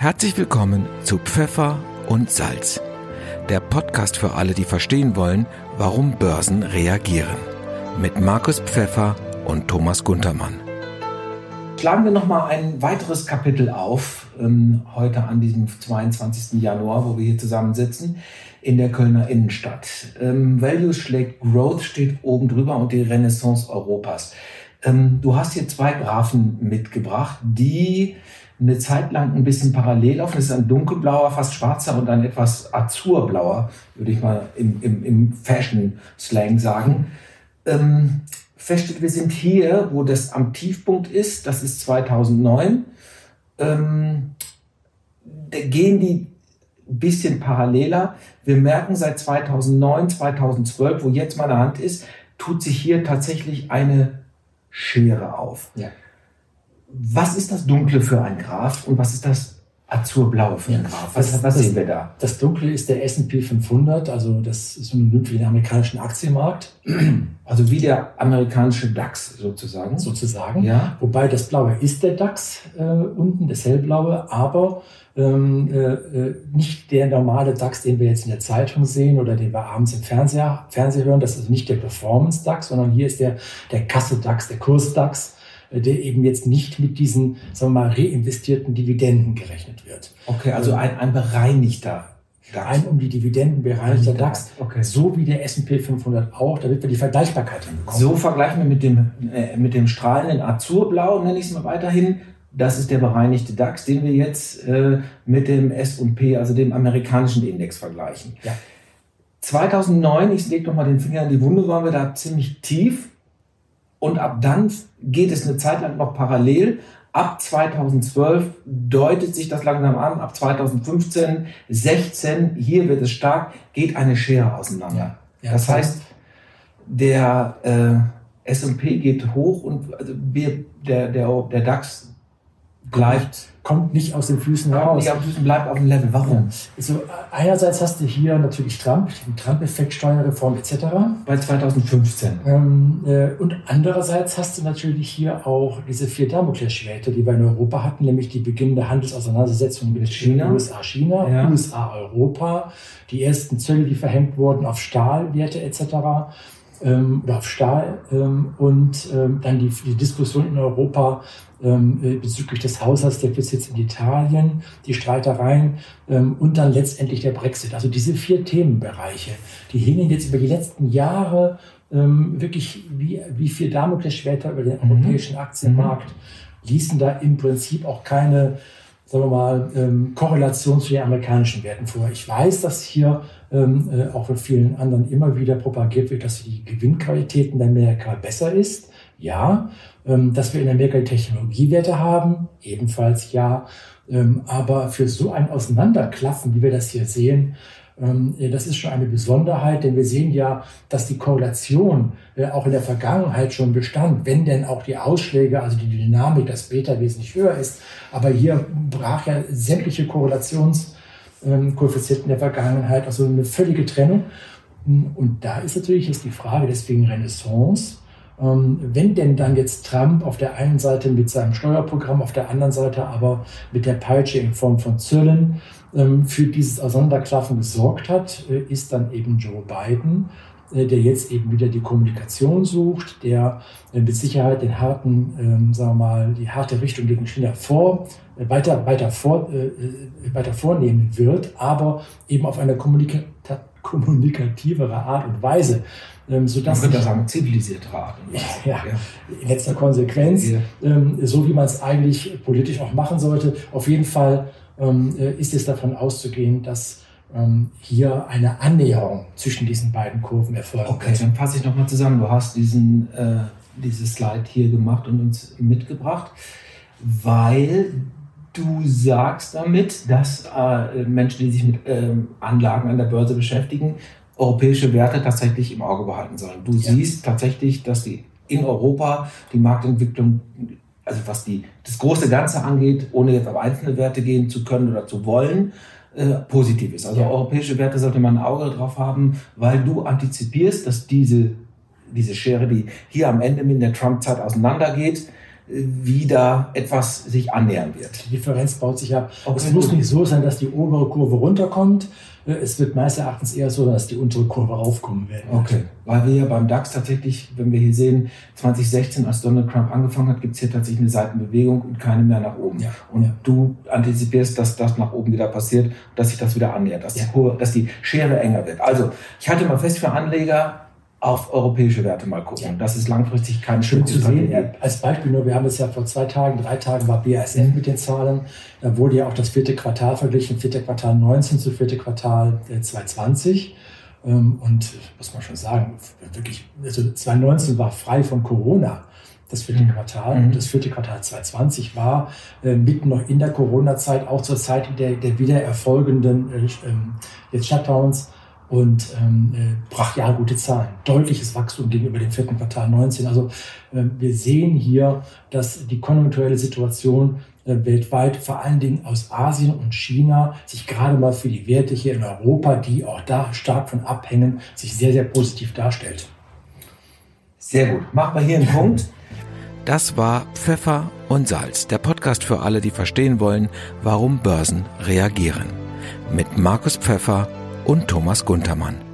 Herzlich willkommen zu Pfeffer und Salz, der Podcast für alle, die verstehen wollen, warum Börsen reagieren. Mit Markus Pfeffer und Thomas Guntermann. Schlagen wir nochmal ein weiteres Kapitel auf, ähm, heute an diesem 22. Januar, wo wir hier zusammensitzen, in der Kölner Innenstadt. Ähm, Value schlägt Growth steht oben drüber und die Renaissance Europas. Ähm, du hast hier zwei Graphen mitgebracht, die eine Zeit lang ein bisschen parallel laufen. Das ist ein dunkelblauer, fast schwarzer und ein etwas azurblauer, würde ich mal im, im, im Fashion-Slang sagen. Ähm, feststeht, wir sind hier, wo das am Tiefpunkt ist, das ist 2009. Ähm, gehen die ein bisschen paralleler. Wir merken seit 2009, 2012, wo jetzt meine Hand ist, tut sich hier tatsächlich eine Schere auf. Ja. Was ist das Dunkle für ein Graph und was ist das Azurblaue für ein Graph? Was, was das, sehen wir da? Das Dunkle ist der S&P 500, also das ist synonym für den amerikanischen Aktienmarkt. Also wie der amerikanische DAX sozusagen. Sozusagen. Ja. Wobei das Blaue ist der DAX äh, unten, das hellblaue, aber ähm, äh, äh, nicht der normale DAX, den wir jetzt in der Zeitung sehen oder den wir abends im Fernseher, Fernseher hören. Das ist also nicht der Performance DAX, sondern hier ist der, der Kasse DAX, der Kurs DAX äh, der eben jetzt nicht mit diesen, sagen wir mal, reinvestierten Dividenden gerechnet wird. Okay, also ein, ein bereinigter DAX. Ein um die Dividenden bereinigter DAX, okay. so wie der S&P 500 auch, damit wir die Vergleichbarkeit hinbekommen. So vergleichen wir mit dem, äh, mit dem strahlenden Azurblau, nenne ich es mal weiterhin. Das ist der bereinigte DAX, den wir jetzt äh, mit dem S&P, also dem amerikanischen Index vergleichen. Ja. 2009, ich lege noch mal den Finger in die Wunde, waren wir da ziemlich tief. Und ab dann geht es eine Zeit lang noch parallel. Ab 2012 deutet sich das langsam an. Ab 2015, 16, hier wird es stark, geht eine Schere auseinander. Ja, das heißt, der äh, S&P geht hoch und also wir, der, der, der DAX bleibt kommt nicht aus den Füßen raus. Nicht aus den Füßen, bleibt auf dem Level. Warum? Also einerseits hast du hier natürlich Trump, den Trump-Effekt, Steuerreform etc. Bei 2015. Ähm, äh, und andererseits hast du natürlich hier auch diese vier Damoklesschwerter, die wir in Europa hatten, nämlich die beginnende Handelsauseinandersetzung mit China, USA, China, ja. USA, Europa, die ersten Zölle, die verhängt wurden auf Stahlwerte etc. Ähm, oder auf Stahl ähm, und ähm, dann die, die Diskussion in Europa ähm, äh, bezüglich des Haushaltsdefizits in Italien, die Streitereien ähm, und dann letztendlich der Brexit. Also diese vier Themenbereiche, die hingen jetzt über die letzten Jahre ähm, wirklich wie, wie vier Damoklesschwerter über den mhm. europäischen Aktienmarkt, ließen da im Prinzip auch keine sagen wir mal, ähm, Korrelation zu den amerikanischen Werten vor. Ich weiß, dass hier ähm, äh, auch von vielen anderen immer wieder propagiert wird, dass die Gewinnqualität in Amerika besser ist. Ja, ähm, dass wir in Amerika die Technologiewerte haben, ebenfalls ja. Ähm, aber für so ein Auseinanderklaffen, wie wir das hier sehen, das ist schon eine Besonderheit, denn wir sehen ja, dass die Korrelation äh, auch in der Vergangenheit schon bestand, wenn denn auch die Ausschläge, also die Dynamik, das Beta wesentlich höher ist. Aber hier brach ja sämtliche Korrelationskoeffizienten der Vergangenheit, also eine völlige Trennung. Und da ist natürlich jetzt die Frage, deswegen Renaissance, ähm, wenn denn dann jetzt Trump auf der einen Seite mit seinem Steuerprogramm, auf der anderen Seite aber mit der Peitsche in Form von Zöllen ähm, für dieses Auseinanderklaffen gesorgt hat, äh, ist dann eben Joe Biden, äh, der jetzt eben wieder die Kommunikation sucht, der äh, mit Sicherheit den harten, ähm, sagen wir mal, die harte Richtung gegen China vor, weiter, weiter, vor, weiter vornehmen wird, aber eben auf eine kommunika kommunikativere Art und Weise. Ähm, sodass man könnte sagen, zivilisiertere Art. Ja, ja, in letzter Konsequenz, ja. ähm, so wie man es eigentlich politisch auch machen sollte. Auf jeden Fall ähm, ist es davon auszugehen, dass ähm, hier eine Annäherung zwischen diesen beiden Kurven erfolgt. Okay, dann fasse ich nochmal zusammen. Du hast diesen, äh, dieses Slide hier gemacht und uns mitgebracht, weil du sagst damit, dass äh, Menschen, die sich mit ähm, Anlagen an der Börse beschäftigen, europäische Werte tatsächlich im Auge behalten sollen. Du ja. siehst tatsächlich, dass die in Europa die Marktentwicklung, also was die, das große Ganze angeht, ohne jetzt auf einzelne Werte gehen zu können oder zu wollen, äh, positiv ist. Also ja. europäische Werte sollte man ein Auge drauf haben, weil du antizipierst, dass diese, diese Schere, die hier am Ende mit der Trump-Zeit auseinandergeht, wieder etwas sich annähern wird. Die Differenz baut sich ab. Es muss nicht so sein, dass die obere Kurve runterkommt. Es wird meines Erachtens eher so, dass die untere Kurve raufkommen wird. Okay, weil wir ja beim DAX tatsächlich, wenn wir hier sehen, 2016, als Donald Trump angefangen hat, gibt es hier tatsächlich eine Seitenbewegung und keine mehr nach oben. Ja. Und ja. du antizipierst, dass das nach oben wieder passiert, dass sich das wieder annähert, dass, ja. die, Kurve, dass die Schere enger wird. Also, ich halte mal fest für Anleger, auf europäische Werte mal gucken. Ja. Das ist langfristig kein Schön zu sehen. Als Beispiel nur, wir haben es ja vor zwei Tagen, drei Tagen war BASF mhm. mit den Zahlen. Da wurde ja auch das vierte Quartal verglichen, vierte Quartal 19 zu vierte Quartal 2020. Äh, ähm, und muss man schon sagen, wirklich, also 2019 war frei von Corona das vierte mhm. Quartal. Und das vierte Quartal 2020 war äh, mitten noch in der Corona-Zeit, auch zur Zeit der, der wieder erfolgenden äh, ähm, jetzt Shutdowns und ähm, äh, brachial gute Zahlen. Deutliches Wachstum gegenüber dem vierten Quartal 19. Also äh, wir sehen hier, dass die konjunkturelle Situation äh, weltweit, vor allen Dingen aus Asien und China, sich gerade mal für die Werte hier in Europa, die auch da stark von abhängen, sich sehr, sehr positiv darstellt. Sehr gut. Machen wir hier einen Punkt. Das war Pfeffer und Salz, der Podcast für alle, die verstehen wollen, warum Börsen reagieren. Mit Markus Pfeffer und Thomas Guntermann.